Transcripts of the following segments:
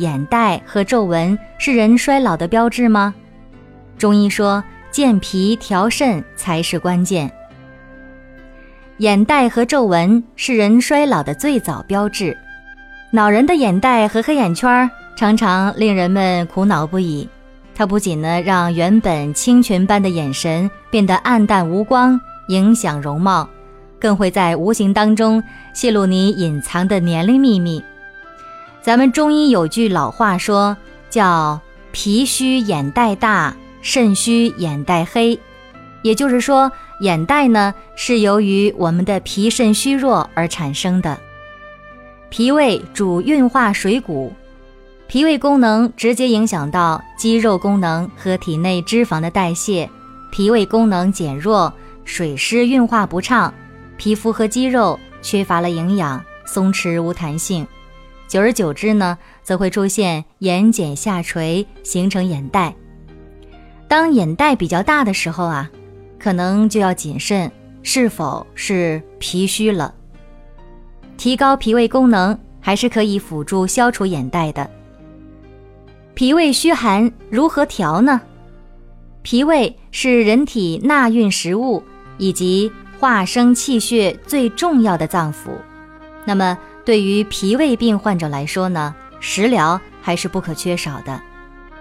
眼袋和皱纹是人衰老的标志吗？中医说，健脾调肾才是关键。眼袋和皱纹是人衰老的最早标志。恼人的眼袋和黑眼圈常常令人们苦恼不已。它不仅呢让原本清泉般的眼神变得暗淡无光，影响容貌，更会在无形当中泄露你隐藏的年龄秘密。咱们中医有句老话说，叫“脾虚眼袋大，肾虚眼袋黑”，也就是说，眼袋呢是由于我们的脾肾虚弱而产生的。脾胃主运化水谷，脾胃功能直接影响到肌肉功能和体内脂肪的代谢。脾胃功能减弱，水湿运化不畅，皮肤和肌肉缺乏了营养，松弛无弹性。久而久之呢，则会出现眼睑下垂，形成眼袋。当眼袋比较大的时候啊，可能就要谨慎，是否是脾虚了。提高脾胃功能，还是可以辅助消除眼袋的。脾胃虚寒如何调呢？脾胃是人体纳运食物以及化生气血最重要的脏腑，那么。对于脾胃病患者来说呢，食疗还是不可缺少的，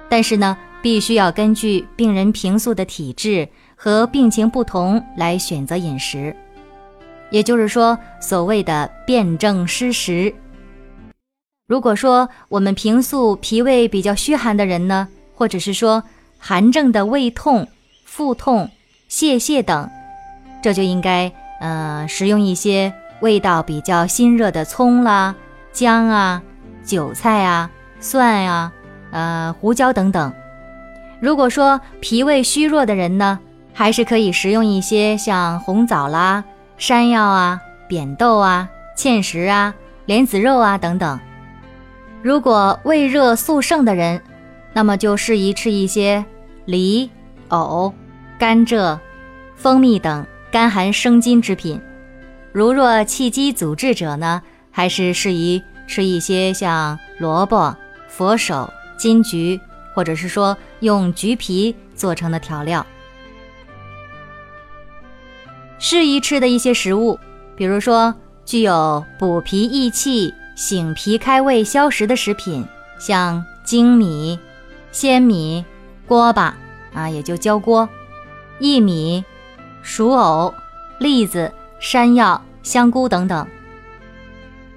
但是呢，必须要根据病人平素的体质和病情不同来选择饮食，也就是说，所谓的辨证施食。如果说我们平素脾胃比较虚寒的人呢，或者是说寒症的胃痛、腹痛、泄泻等，这就应该呃食用一些。味道比较辛热的葱啦、姜啊、韭菜啊、蒜啊、呃胡椒等等。如果说脾胃虚弱的人呢，还是可以食用一些像红枣啦、山药啊、扁豆啊、芡实啊、莲子肉啊等等。如果胃热素盛的人，那么就适宜吃一些梨、藕、甘蔗、蜂蜜等甘寒生津之品。如若气机阻滞者呢，还是适宜吃一些像萝卜、佛手、金桔，或者是说用橘皮做成的调料。适宜吃的一些食物，比如说具有补脾益气、醒脾开胃消食的食品，像粳米、鲜米、锅巴啊，也就焦锅、薏米、熟藕、栗子。山药、香菇等等。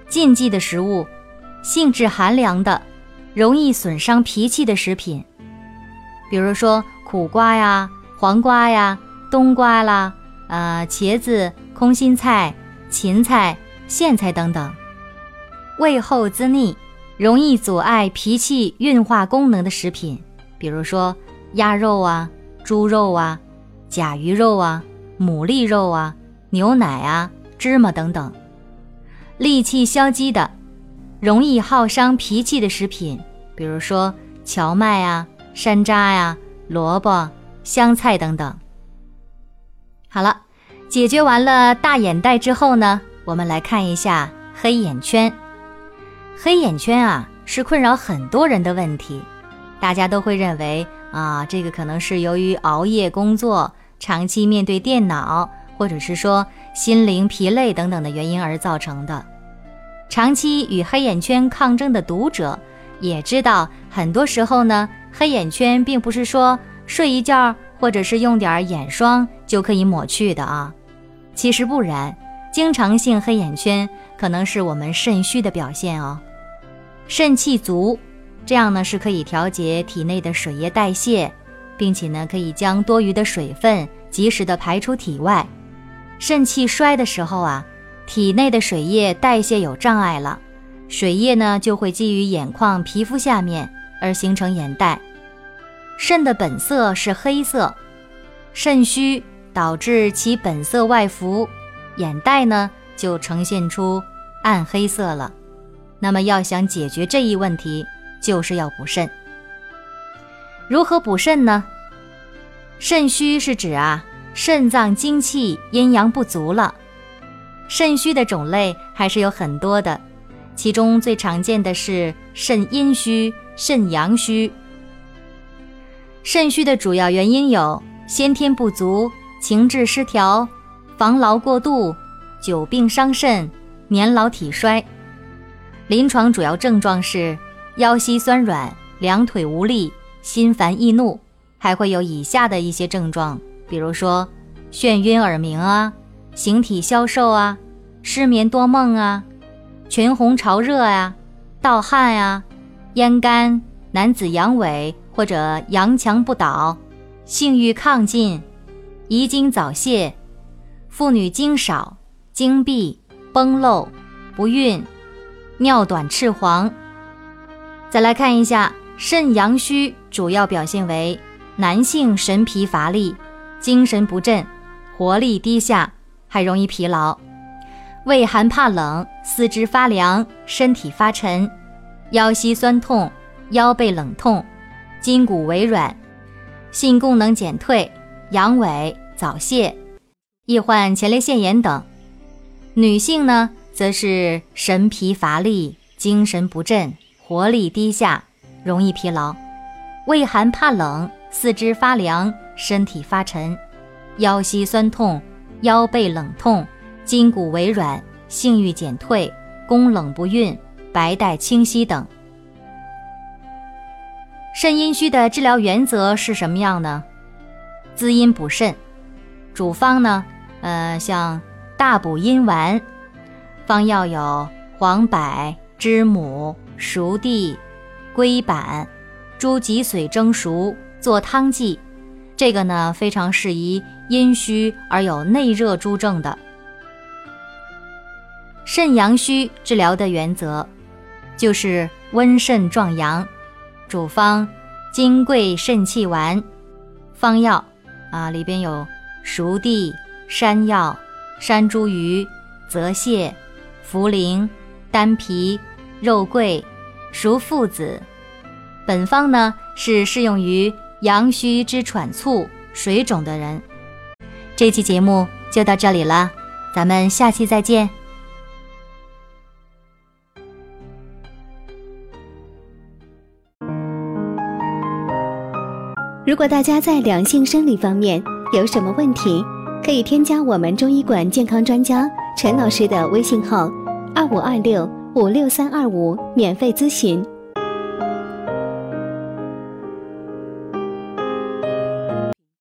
禁忌的食物，性质寒凉的、容易损伤脾气的食品，比如说苦瓜呀、黄瓜呀、冬瓜啦、呃茄子、空心菜、芹菜、苋菜等等。味厚滋腻、容易阻碍脾气运化功能的食品，比如说鸭肉啊、猪肉啊、甲鱼肉啊、牡蛎肉啊。牛奶啊，芝麻等等，利气消积的，容易耗伤脾气的食品，比如说荞麦啊、山楂呀、萝卜、香菜等等。好了，解决完了大眼袋之后呢，我们来看一下黑眼圈。黑眼圈啊，是困扰很多人的问题，大家都会认为啊，这个可能是由于熬夜工作，长期面对电脑。或者是说心灵疲累等等的原因而造成的，长期与黑眼圈抗争的读者也知道，很多时候呢，黑眼圈并不是说睡一觉或者是用点眼霜就可以抹去的啊。其实不然，经常性黑眼圈可能是我们肾虚的表现哦。肾气足，这样呢是可以调节体内的水液代谢，并且呢可以将多余的水分及时的排出体外。肾气衰的时候啊，体内的水液代谢有障碍了，水液呢就会积于眼眶、皮肤下面，而形成眼袋。肾的本色是黑色，肾虚导致其本色外浮，眼袋呢就呈现出暗黑色了。那么要想解决这一问题，就是要补肾。如何补肾呢？肾虚是指啊，肾脏精气阴阳不足了。肾虚的种类还是有很多的，其中最常见的是肾阴虚、肾阳虚。肾虚的主要原因有先天不足、情志失调、防劳过度、久病伤肾、年老体衰。临床主要症状是腰膝酸软、两腿无力、心烦易怒。还会有以下的一些症状，比如说眩晕耳鸣啊，形体消瘦啊，失眠多梦啊，群红潮热啊，盗汗啊，咽干，男子阳痿或者阳强不倒，性欲亢进，遗精早泄，妇女经少，经闭，崩漏，不孕，尿短赤黄。再来看一下肾阳虚，主要表现为。男性神疲乏力，精神不振，活力低下，还容易疲劳，畏寒怕冷，四肢发凉，身体发沉，腰膝酸痛，腰背冷痛，筋骨微软，性功能减退，阳痿早泄，易患前列腺炎等。女性呢，则是神疲乏力，精神不振，活力低下，容易疲劳，畏寒怕冷。四肢发凉，身体发沉，腰膝酸痛，腰背冷痛，筋骨微软，性欲减退，宫冷不孕，白带清晰等。肾阴虚的治疗原则是什么样呢？滋阴补肾，主方呢，呃，像大补阴丸，方药有黄柏、知母、熟地、龟板、猪脊髓蒸熟。做汤剂，这个呢非常适宜阴虚而有内热诸症的。肾阳虚治疗的原则就是温肾壮阳，主方金匮肾气丸，方药啊里边有熟地、山药、山茱萸、泽泻、茯苓、丹皮、肉桂、熟附子。本方呢是适用于。阳虚之喘促、水肿的人，这期节目就到这里了，咱们下期再见。如果大家在两性生理方面有什么问题，可以添加我们中医馆健康专家陈老师的微信号：二五二六五六三二五，免费咨询。